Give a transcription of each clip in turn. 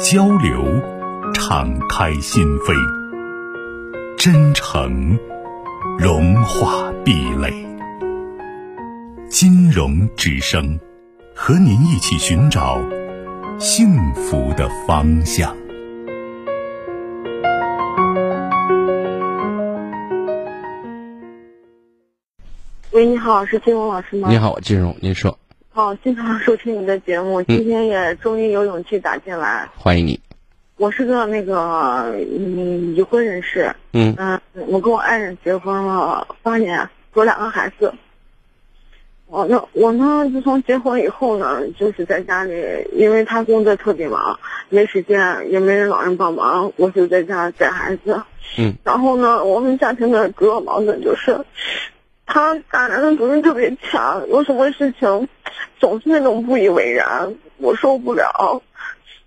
交流，敞开心扉；真诚，融化壁垒。金融之声，和您一起寻找幸福的方向。喂，你好，是金融老师吗？你好，金融，您说。好，经常收听你的节目，今天也终于有勇气打进来。欢迎你。我是个那个嗯已婚人士。嗯。嗯，我跟我爱人结婚了八年，有两个孩子。我呢，我呢，自从结婚以后呢，就是在家里，因为他工作特别忙，没时间，也没人老人帮忙，我就在家带孩子。嗯。然后呢，我们家庭的主要矛盾就是。他大男人主义特别强，有什么事情总是那种不以为然，我受不了。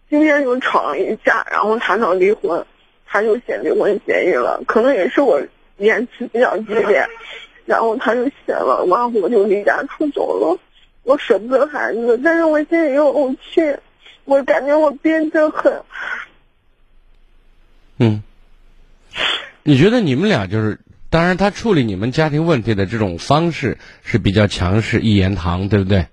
今天就吵了一架，然后谈到离婚，他就写离婚协议了。可能也是我言辞比较激烈，然后他就写了，完我就离家出走了。我舍不得孩子，但是我心里又怄气，我感觉我憋得很。嗯，你觉得你们俩就是？当然，他处理你们家庭问题的这种方式是比较强势、一言堂，对不对？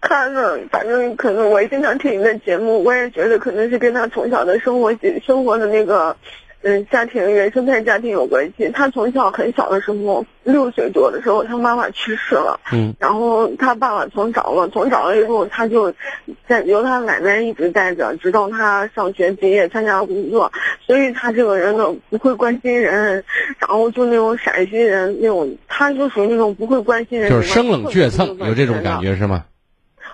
他呢，反正可能我也经常听你的节目，我也觉得可能是跟他从小的生活、生活的那个。嗯，家庭原生态家庭有关系。他从小很小的时候，六岁多的时候，他妈妈去世了。嗯。然后他爸爸从找了，从找了以后，他就在由他奶奶一直带着，直到他上学毕业参加工作。所以他这个人呢，不会关心人，然后就那种陕西人那种，他就属于那种不会关心人，就是生冷倔蹭，有这种感觉是吗？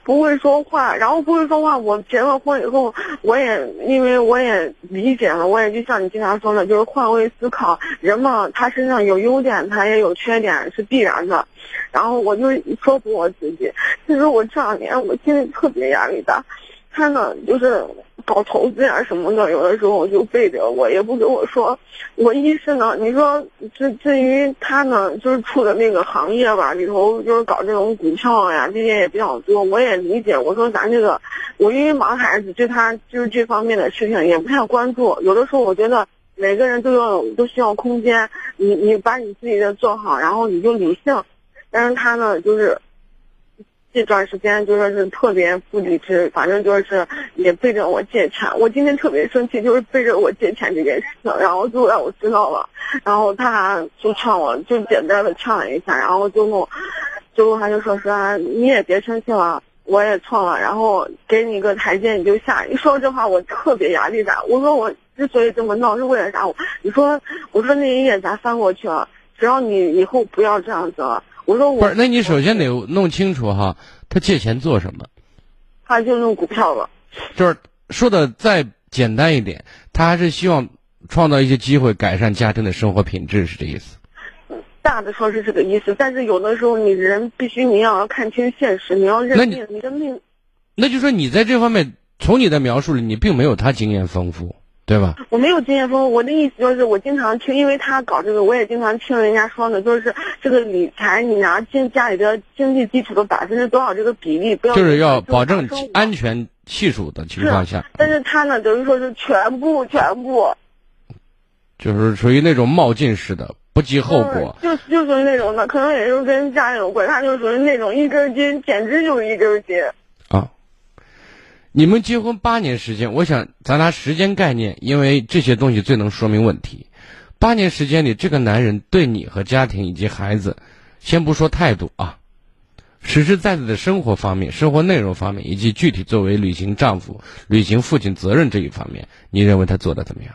不会说话，然后不会说话。我结了婚以后，我也因为我也理解了，我也就像你经常说的，就是换位思考。人嘛，他身上有优点，他也有缺点，是必然的。然后我就说服我自己，其实我这两年我心里特别压力大。他呢，就是搞投资呀什么的，有的时候我就背着我，也不跟我说。我一是呢，你说至至于他呢，就是处的那个行业吧，里头就是搞这种股票呀，这些也比较多。我也理解，我说咱这个，我因为忙孩子，对他就是这方面的事情也不太关注。有的时候我觉得每个人都要都需要空间，你你把你自己的做好，然后你就理性。但是他呢，就是。这段时间就说是特别不理智，反正就是也背着我借钱。我今天特别生气，就是背着我借钱这件事情，然后就让我知道了，然后他就劝我，就简单的劝了一下，然后最后，最后他就说说你也别生气了，我也错了，然后给你一个台阶你就下。一说这话我特别压力大。我说我之所以这么闹是为了啥？我你说我说那一页咱翻过去了，只要你以后不要这样子了。我说我不是，那你首先得弄清楚哈，他借钱做什么？他就弄股票了。就是说的再简单一点，他还是希望创造一些机会，改善家庭的生活品质，是这意思。大的说是这个意思，但是有的时候你人必须你要看清现实，你要认命，你的命。那就说你在这方面，从你的描述里，你并没有他经验丰富。对吧？我没有经验丰富，我的意思就是我经常听，因为他搞这个，我也经常听人家说呢，就是这个理财，你拿经家里的经济基础的百分之多少这个比例，不要就是要保证安全系数的情况下。但是他呢，等于说是全部全部，就是属于那种冒进式的，不计后果。就就属于那种的，可能也是跟家里有关，他就属于那种一根筋，简直就是一根筋。你们结婚八年时间，我想咱拿时间概念，因为这些东西最能说明问题。八年时间里，这个男人对你和家庭以及孩子，先不说态度啊，实实在在的生活方面、生活内容方面，以及具体作为履行丈夫、履行父亲责任这一方面，你认为他做的怎么样？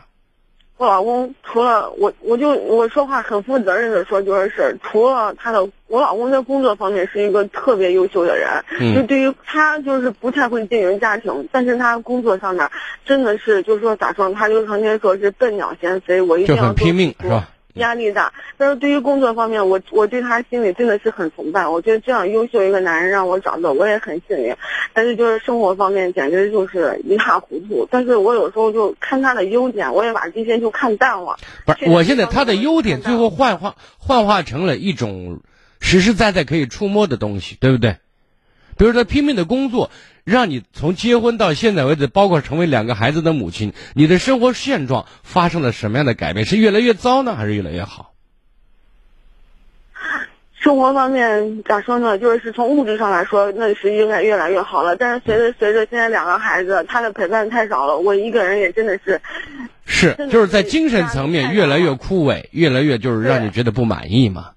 我老公除了我，我就我说话很负责任的说，就是除了他的，我老公在工作方面是一个特别优秀的人，嗯就对于他就是不太会经营家庭，但是他工作上面真的是就是说咋说，他就成天说是笨鸟先飞，我一定要拼命是吧？压力大，但是对于工作方面，我我对他心里真的是很崇拜。我觉得这样优秀一个男人让我找到，我也很幸运。但是就是生活方面，简直就是一塌糊涂。但是我有时候就看他的优点，我也把这些就看淡了。不是，我现在他的优点最后幻化幻化成了一种实实在在可以触摸的东西，对不对？比如说拼命的工作，让你从结婚到现在为止，包括成为两个孩子的母亲，你的生活现状发生了什么样的改变？是越来越糟呢，还是越来越好？生活方面咋说呢？就是从物质上来说，那是应该越来越好了。但是随着随着现在两个孩子，他的陪伴太少了，我一个人也真的是是，就是在精神层面越来越枯萎，越来越就是让你觉得不满意嘛。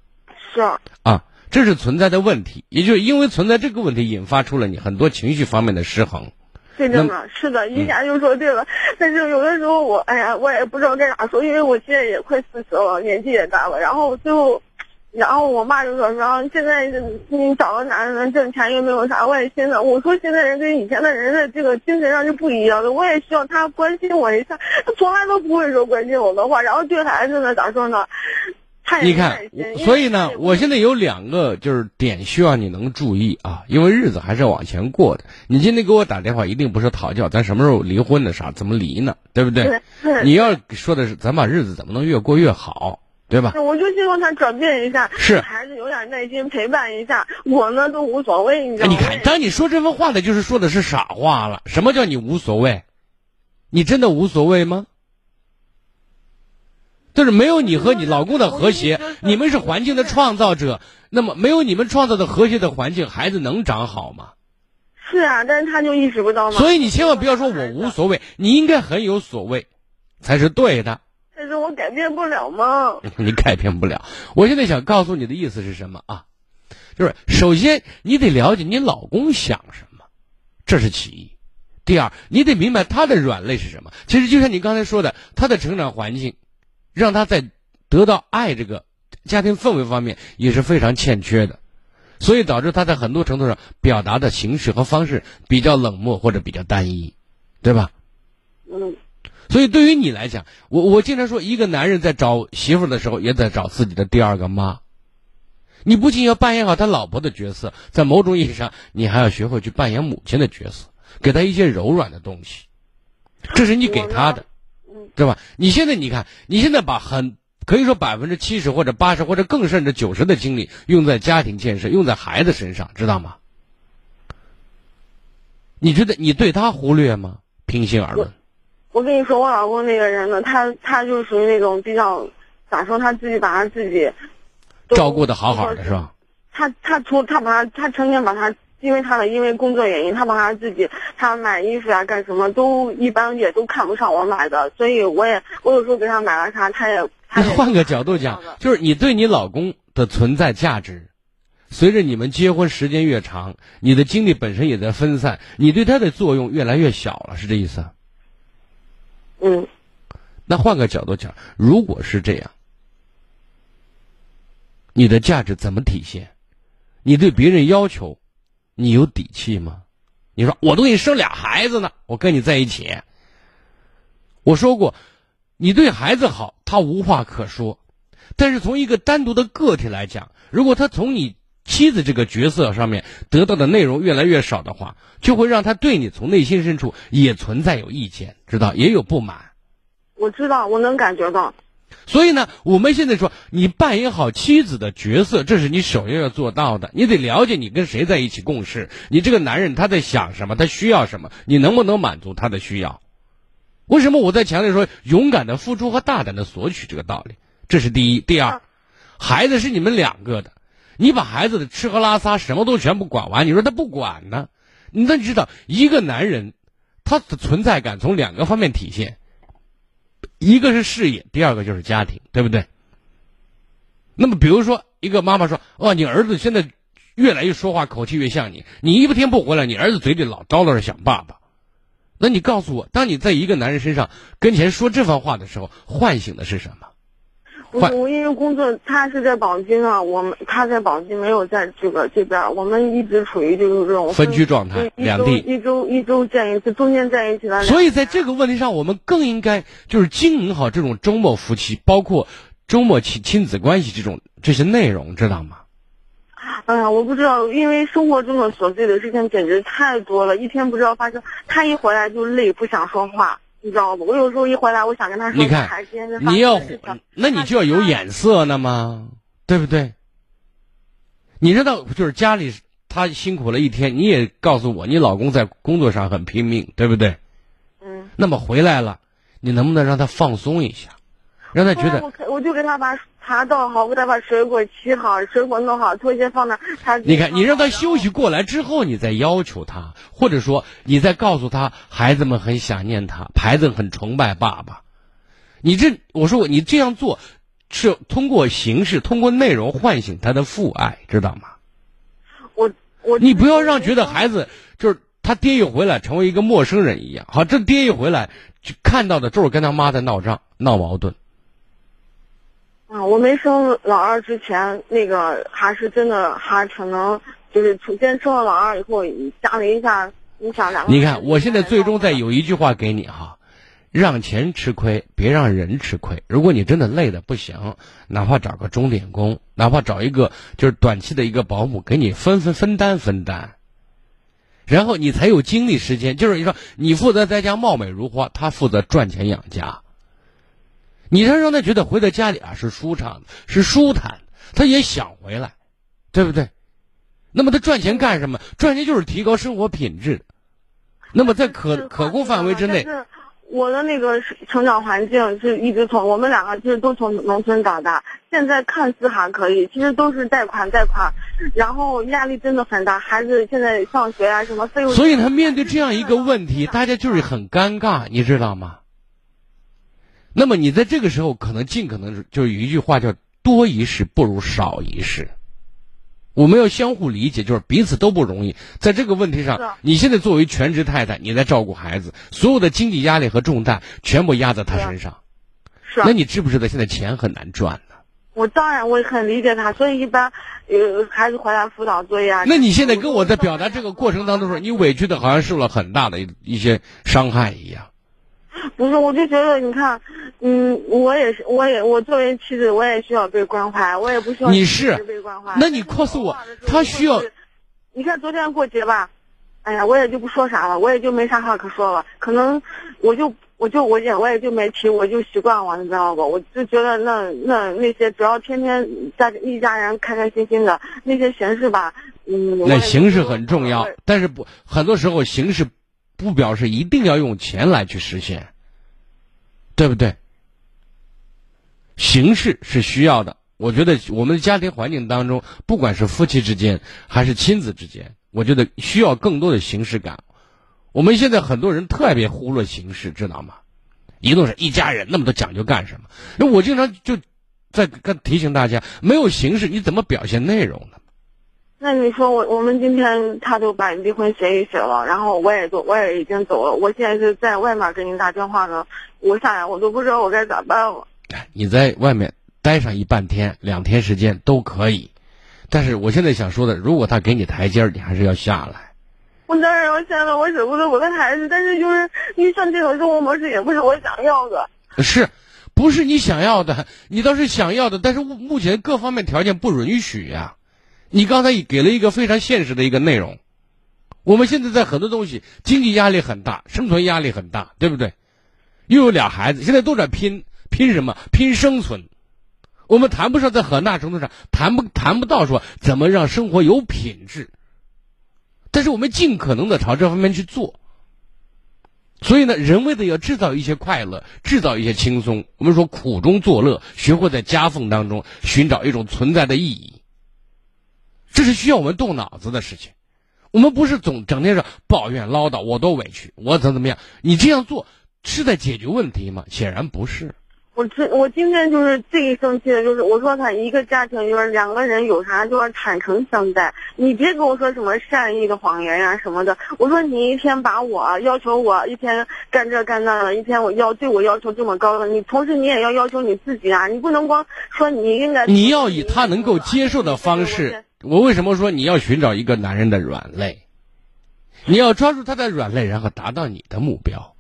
是啊，这是存在的问题，也就是因为存在这个问题，引发出了你很多情绪方面的失衡。对的呢，是的，一下就说对了。但是有的时候我，哎呀，我也不知道该咋说，因为我现在也快四十了，年纪也大了。然后最后，然后我妈就说说现在你找个男人挣钱又没有啥外心的。我说现在人跟以前的人的这个精神上是不一样的，我也需要他关心我一下。他从来都不会说关心我的话，然后对孩子呢咋说呢？你看所以呢，我现在有两个就是点需要你能注意啊，因为日子还是要往前过的。你今天给我打电话，一定不是讨教，咱什么时候离婚的啥，怎么离呢？对不对？对对你要说的是，咱把日子怎么能越过越好，对吧？我就希望他转变一下，是孩子有点耐心陪伴一下，我呢都无所谓，你知道吗？哎你看，当你说这番话的，就是说的是傻话了。什么叫你无所谓？你真的无所谓吗？就是没有你和你老公的和谐，你们是环境的创造者。那么没有你们创造的和谐的环境，孩子能长好吗？是啊，但是他就意识不到嘛。所以你千万不要说我无所谓，你应该很有所谓，才是对的。但是我改变不了吗。你改变不了。我现在想告诉你的意思是什么啊？就是首先你得了解你老公想什么，这是其一。第二，你得明白他的软肋是什么。其实就像你刚才说的，他的成长环境，让他在得到爱这个家庭氛围方面也是非常欠缺的，所以导致他在很多程度上表达的形式和方式比较冷漠或者比较单一，对吧？嗯，所以对于你来讲，我我经常说，一个男人在找媳妇儿的时候，也在找自己的第二个妈。你不仅要扮演好他老婆的角色，在某种意义上，你还要学会去扮演母亲的角色，给他一些柔软的东西，这是你给他的，对吧？你现在你看，你现在把很可以说百分之七十或者八十或者更甚至九十的精力用在家庭建设，用在孩子身上，知道吗？你觉得你对他忽略吗？平心而论。我跟你说，我老公那个人呢，他他就属于那种比较咋说，他自己把他自己照顾的好好的是吧？他他出他把他他成天把他。因为他的因为工作原因，他把他自己他买衣服呀、干什么都一般也都看不上我买的，所以我也我有时候给他买了啥，他也他也那换个角度讲，就是你对你老公的存在价值，随着你们结婚时间越长，你的精力本身也在分散，你对他的作用越来越小了，是这意思？嗯，那换个角度讲，如果是这样，你的价值怎么体现？你对别人要求，你有底气吗？你说我都给你生俩孩子呢，我跟你在一起。我说过，你对孩子好，他无话可说。但是从一个单独的个体来讲，如果他从你妻子这个角色上面得到的内容越来越少的话，就会让他对你从内心深处也存在有意见，知道也有不满。我知道，我能感觉到。所以呢，我们现在说，你扮演好妻子的角色，这是你首要要做到的。你得了解你跟谁在一起共事，你这个男人他在想什么，他需要什么，你能不能满足他的需要？为什么我在强调说勇敢的付出和大胆的索取这个道理？这是第一。第二，孩子是你们两个的，你把孩子的吃喝拉撒什么都全部管完，你说他不管呢？你得知道，一个男人他的存在感从两个方面体现。一个是事业，第二个就是家庭，对不对？那么，比如说，一个妈妈说：“哦，你儿子现在越来越说话口气越像你，你一天不回来，你儿子嘴里老叨叨着想爸爸。”那你告诉我，当你在一个男人身上跟前说这番话的时候，唤醒的是什么？不是我因为工作，他是在宝鸡呢，我们他在宝鸡，没有在这个这边，我们一直处于就是这种分居状态，两地一周一周见一次，中间在一起了。所以在这个问题上，我们更应该就是经营好这种周末夫妻，包括周末亲亲子关系这种这些内容，知道吗？哎呀，我不知道，因为生活中的琐碎的事情简直太多了，一天不知道发生。他一回来就累，不想说话。你知道不？我有时候一回来，我想跟他说，你看，你要，那你就要有眼色呢嘛？对不对？你知道，就是家里他辛苦了一天，你也告诉我，你老公在工作上很拼命，对不对？嗯。那么回来了，你能不能让他放松一下，让他觉得？我我就跟他把茶倒好，给他把水果切好，水果弄好，拖鞋放那。他你看，你让他休息过来之后，你再要求他，或者说你再告诉他，孩子们很想念他，孩子很崇拜爸爸。你这，我说我你这样做，是通过形式、通过内容唤醒他的父爱，知道吗？我我你不要让觉得孩子就是他爹一回来成为一个陌生人一样。好，这爹一回来就看到的都是跟他妈在闹仗、闹矛盾。啊，我没生老二之前，那个还是真的还可能，就是出现生了老二以后，家里一下，你想两个。你看，我现在最终再有一句话给你哈，让钱吃亏，别让人吃亏。如果你真的累的不行，哪怕找个钟点工，哪怕找一个就是短期的一个保姆，给你分分分担分担，然后你才有精力时间。就是你说，你负责在家貌美如花，他负责赚钱养家。你让让他觉得回到家里啊是舒畅的，是舒坦，他也想回来，对不对？那么他赚钱干什么？赚钱就是提高生活品质。那么在可可控范围之内，我的那个成长环境是一直从我们两个就是都从农村长大，现在看似还可以，其实都是贷款贷款，然后压力真的很大。孩子现在上学啊什么费用，所以他面对这样一个问题，大家就是很尴尬，你知道吗？那么你在这个时候，可能尽可能就有一句话叫“多一事不如少一事”。我们要相互理解，就是彼此都不容易。在这个问题上，你现在作为全职太太，你在照顾孩子，所有的经济压力和重担全部压在他身上。是。那你知不知道现在钱很难赚呢？我当然我很理解他，所以一般有孩子回来辅导作业啊。那你现在跟我在表达这个过程当中说，你委屈的好像受了很大的一一些伤害一样。不是，我就觉得，你看，嗯，我也是，我也，我作为妻子，我也需要被关怀，我也不需要你是被关怀。那你告诉我，他需要？你看昨天过节吧，哎呀，我也就不说啥了，我也就没啥话可说了。可能我就我就我也我也就没提，我就习惯了，你知道不？我就觉得那那那些只要天天在一家人开开心心的那些形式吧，嗯。那形式很重要，但是不很多时候形式不表示一定要用钱来去实现。对不对？形式是需要的，我觉得我们的家庭环境当中，不管是夫妻之间还是亲子之间，我觉得需要更多的形式感。我们现在很多人特别忽略形式，知道吗？一定是一家人那么多讲究干什么？那我经常就在跟提醒大家，没有形式，你怎么表现内容呢？那你说我我们今天他都把离婚协议写了，然后我也都我也已经走了，我现在是在外面给您打电话呢，我想呀我都不知道我该咋办了。你在外面待上一半天、两天时间都可以，但是我现在想说的，如果他给你台阶儿，你还是要下来。我当然要下来，我舍不得我的孩子，但是就是你像这种生活模式也不是我想要的。是，不是你想要的？你倒是想要的，但是目前各方面条件不允许呀。你刚才给了一个非常现实的一个内容，我们现在在很多东西经济压力很大，生存压力很大，对不对？又有俩孩子，现在都在拼拼什么？拼生存。我们谈不上在很大程度上谈不谈不到说怎么让生活有品质，但是我们尽可能的朝这方面去做。所以呢，人为的要制造一些快乐，制造一些轻松。我们说苦中作乐，学会在夹缝当中寻找一种存在的意义。这是需要我们动脑子的事情，我们不是总整天说抱怨唠叨，我多委屈，我怎么怎么样？你这样做是在解决问题吗？显然不是。我这我今天就是最生气的，就是我说他一个家庭就是两个人有啥就要坦诚相待，你别跟我说什么善意的谎言呀、什么的。我说你一天把我要求我一天干这干那的，一天我要对我要求这么高的，你同时你也要要求你自己啊，你不能光说你应该。你要以他能够接受的方式。我为什么说你要寻找一个男人的软肋？你要抓住他的软肋，然后达到你的目标。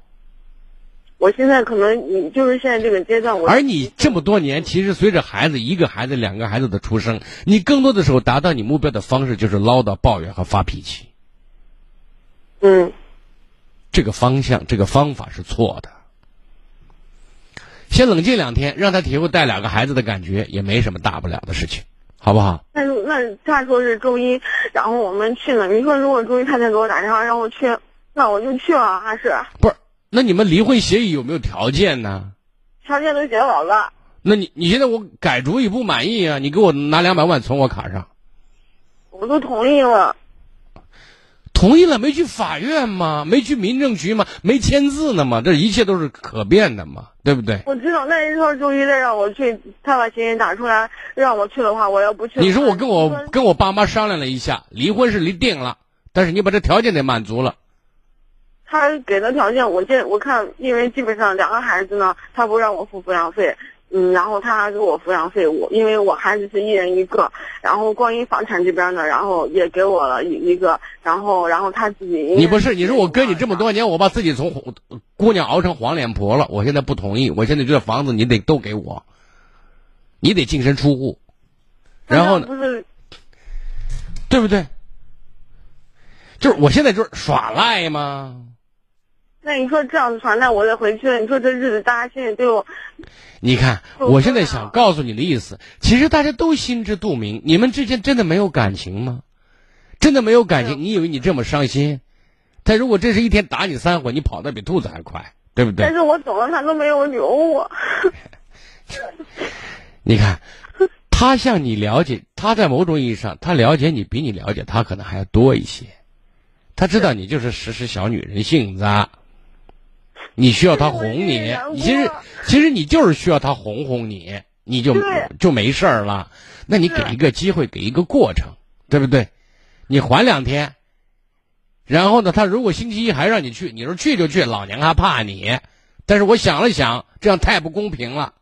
我现在可能你就是现在这个阶段，我而你这么多年，其实随着孩子一个孩子、两个孩子的出生，你更多的时候达到你目标的方式就是唠叨、抱怨和发脾气。嗯，这个方向、这个方法是错的。先冷静两天，让他体会带两个孩子的感觉，也没什么大不了的事情，好不好？那那他说是周一，然后我们去了。你说如果周一他再给我打电话让我去，那我就去了，还是？不是。那你们离婚协议有没有条件呢？条件都写好了。那你你现在我改主意不满意啊？你给我拿两百万存我卡上。我都同意了。同意了没去法院吗？没去民政局吗？没签字呢吗？这一切都是可变的嘛，对不对？我知道，那时候周一再让我去，他把协议打出来让我去的话，我要不去。你说我跟我跟我爸妈商量了一下，离婚是离定了，但是你把这条件得满足了。他给的条件，我见我看，因为基本上两个孩子呢，他不让我付抚养费，嗯，然后他还给我抚养费，我因为我孩子是一人一个，然后关于房产这边呢，然后也给我了一一个，然后然后他自己。你不是你说我跟你这么多年，我把自己从姑娘熬成黄脸婆了，我现在不同意，我现在这房子你得都给我，你得净身出户，然后呢？不是，对不对？就是我现在就是耍赖吗？那你说这样子传，那我再回去了。你说这日子大家心里对我。你看，我现在想告诉你的意思，其实大家都心知肚明，你们之间真的没有感情吗？真的没有感情？你以为你这么伤心？他如果这是一天打你三回，你跑得比兔子还快，对不对？但是我走了，他都没有留我。你看，他向你了解，他在某种意义上，他了解你比你了解他可能还要多一些。他知道你就是时时小女人性子。你需要他哄你，其实其实你就是需要他哄哄你，你就就没事儿了。那你给一个机会，给一个过程，对不对？你缓两天，然后呢，他如果星期一还让你去，你说去就去，老娘还怕你。但是我想了想，这样太不公平了，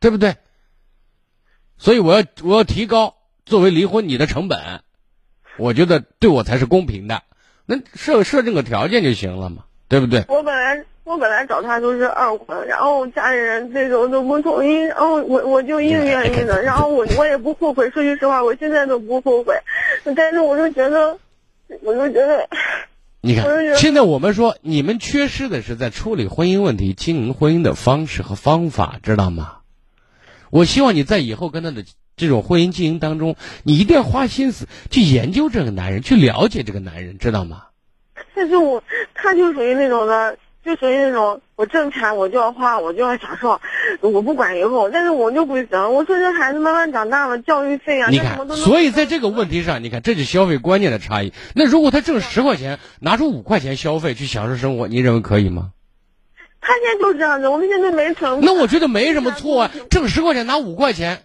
对不对？所以我要我要提高作为离婚你的成本，我觉得对我才是公平的。那设设定个条件就行了嘛，对不对？我本来。我本来找他都是二婚，然后家里人这种都不同意，然后我我就硬愿意的，然后我我也不后悔。说句实话，我现在都不后悔，但是我就觉得，我就觉得，你看，现在我们说你们缺失的是在处理婚姻问题、经营婚姻的方式和方法，知道吗？我希望你在以后跟他的这种婚姻经营当中，你一定要花心思去研究这个男人，去了解这个男人，知道吗？但是我他就属于那种的。就属于那种我挣钱我就要花我就要享受，我不管以后，但是我就不行。我说这孩子慢慢长大了，教育费啊，你看，所以在这个问题上，你看这是消费观念的差异。那如果他挣十块钱，拿出五块钱消费去享受生活，你认为可以吗？他现在就是这样子，我们现在没成。那我觉得没什么错啊，挣十块钱拿五块钱，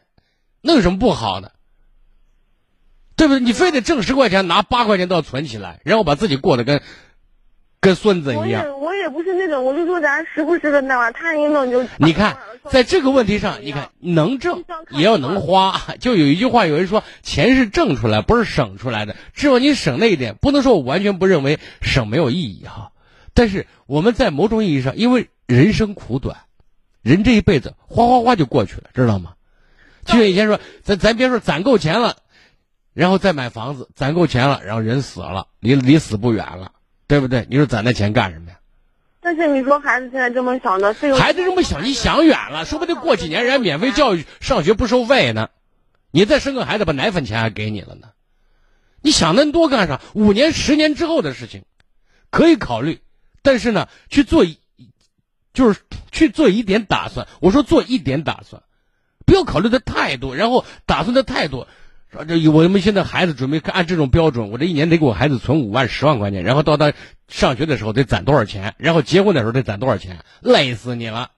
那有什么不好的？对不对？你非得挣十块钱拿八块钱都要存起来，然后把自己过得跟。跟孙子一样，我也我也不是那种，我就说咱时不时的那玩意儿，他一弄就。你看，在这个问题上，你看能挣也要能花。就有一句话，有人说钱是挣出来，不是省出来的。只要你省那一点，不能说我完全不认为省没有意义哈。但是我们在某种意义上，因为人生苦短，人这一辈子哗哗哗就过去了，知道吗？就像以前说，咱咱别说攒够钱了，然后再买房子，攒够钱了，然后人死了，离离死不远了。对不对？你说攒那钱干什么呀？但是你说孩子现在这么小呢，孩子这么小，你想远了，说不定过几年人家免费教育上学不收费呢，你再生个孩子，把奶粉钱还给你了呢，你想那么多干啥？五年、十年之后的事情，可以考虑，但是呢，去做一，就是去做一点打算。我说做一点打算，不要考虑的太多，然后打算的太多。说这我们现在孩子准备按这种标准，我这一年得给我孩子存五万十万块钱，然后到他上学的时候得攒多少钱，然后结婚的时候得攒多少钱，累死你了。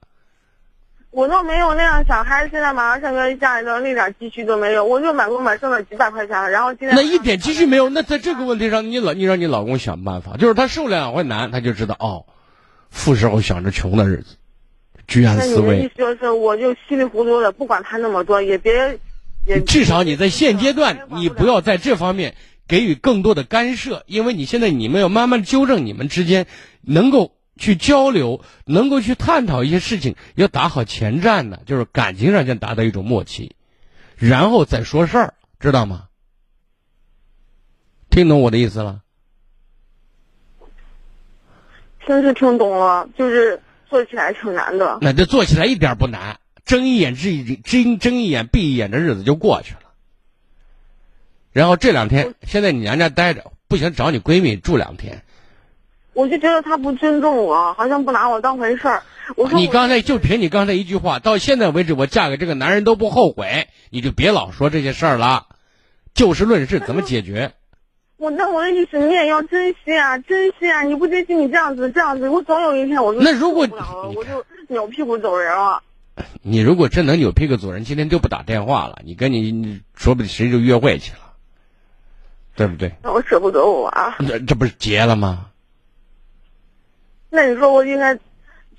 我倒没有那样想，孩子现在马上上学，家里头那点积蓄都没有，我就满工满剩了几百块钱，然后现在那一点积蓄没有，那在这个问题上，你老你让你老公想办法，就是他受了两回难，他就知道哦，富时候想着穷的日子，居安思那你的意危思。就是，我就稀里糊涂的，不管他那么多，也别，也至少你在现阶段，你不要在这方面给予更多的干涉，因为你现在你们要慢慢纠正你们之间能够去交流，能够去探讨一些事情，要打好前站的，就是感情上先达到一种默契，然后再说事儿，知道吗？听懂我的意思了？真是听懂了，就是做起来挺难的。那这做起来一点不难，睁一眼闭一睁睁一眼闭一眼的日子就过去了。然后这两天，现在你娘家待着，不行找你闺蜜住两天。我就觉得他不尊重我，好像不拿我当回事儿。我说我你刚才就凭你刚才一句话，到现在为止我嫁给这个男人都不后悔，你就别老说这些事儿了，就事论事，怎么解决？我那我的意思，你也要珍惜啊，珍惜啊！你不珍惜，你这样子这样子，我总有一天我就那如果我就扭屁股走人了。你如果真能扭屁股走人，今天就不打电话了，你跟你你说不定谁就约会去了，对不对？那我舍不得我啊。这这不是结了吗？那你说我应该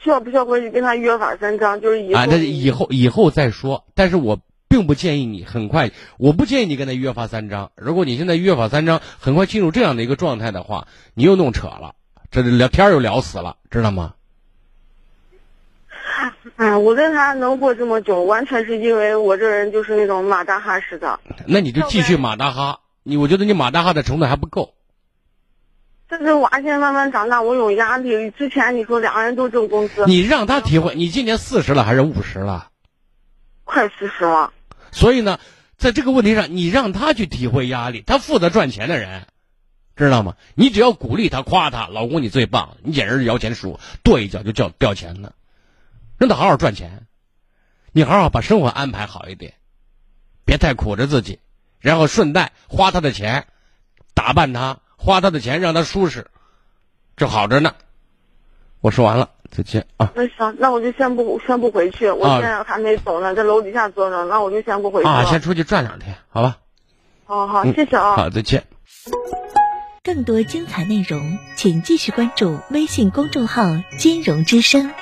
需要不需要回去跟他约法三章？就是以后、啊，那以后以后再说。但是我并不建议你很快，我不建议你跟他约法三章。如果你现在约法三章，很快进入这样的一个状态的话，你又弄扯了，这聊天又聊死了，知道吗？哎，我跟他能过这么久，完全是因为我这人就是那种马大哈似的。那你就继续马大哈，你我觉得你马大哈的程度还不够。但是娃现在慢慢长大，我有压力。之前你说两个人都挣工资，你让他体会，你今年四十了还是五十了？快四十了。所以呢，在这个问题上，你让他去体会压力，他负责赚钱的人，知道吗？你只要鼓励他、夸他，老公你最棒，你简直是摇钱树，跺一脚就叫掉钱的，让他好好赚钱，你好好把生活安排好一点，别太苦着自己，然后顺带花他的钱，打扮他，花他的钱让他舒适，这好着呢。我说完了，再见啊那行，那我就先不先不回去，我啊现在还没走呢，在楼底下坐着，那我就先不回去了。啊！先出去转两天，好吧？好好，嗯谢谢啊。好，再见。更多精彩内容，请继续关注微信公众号“金融之声”。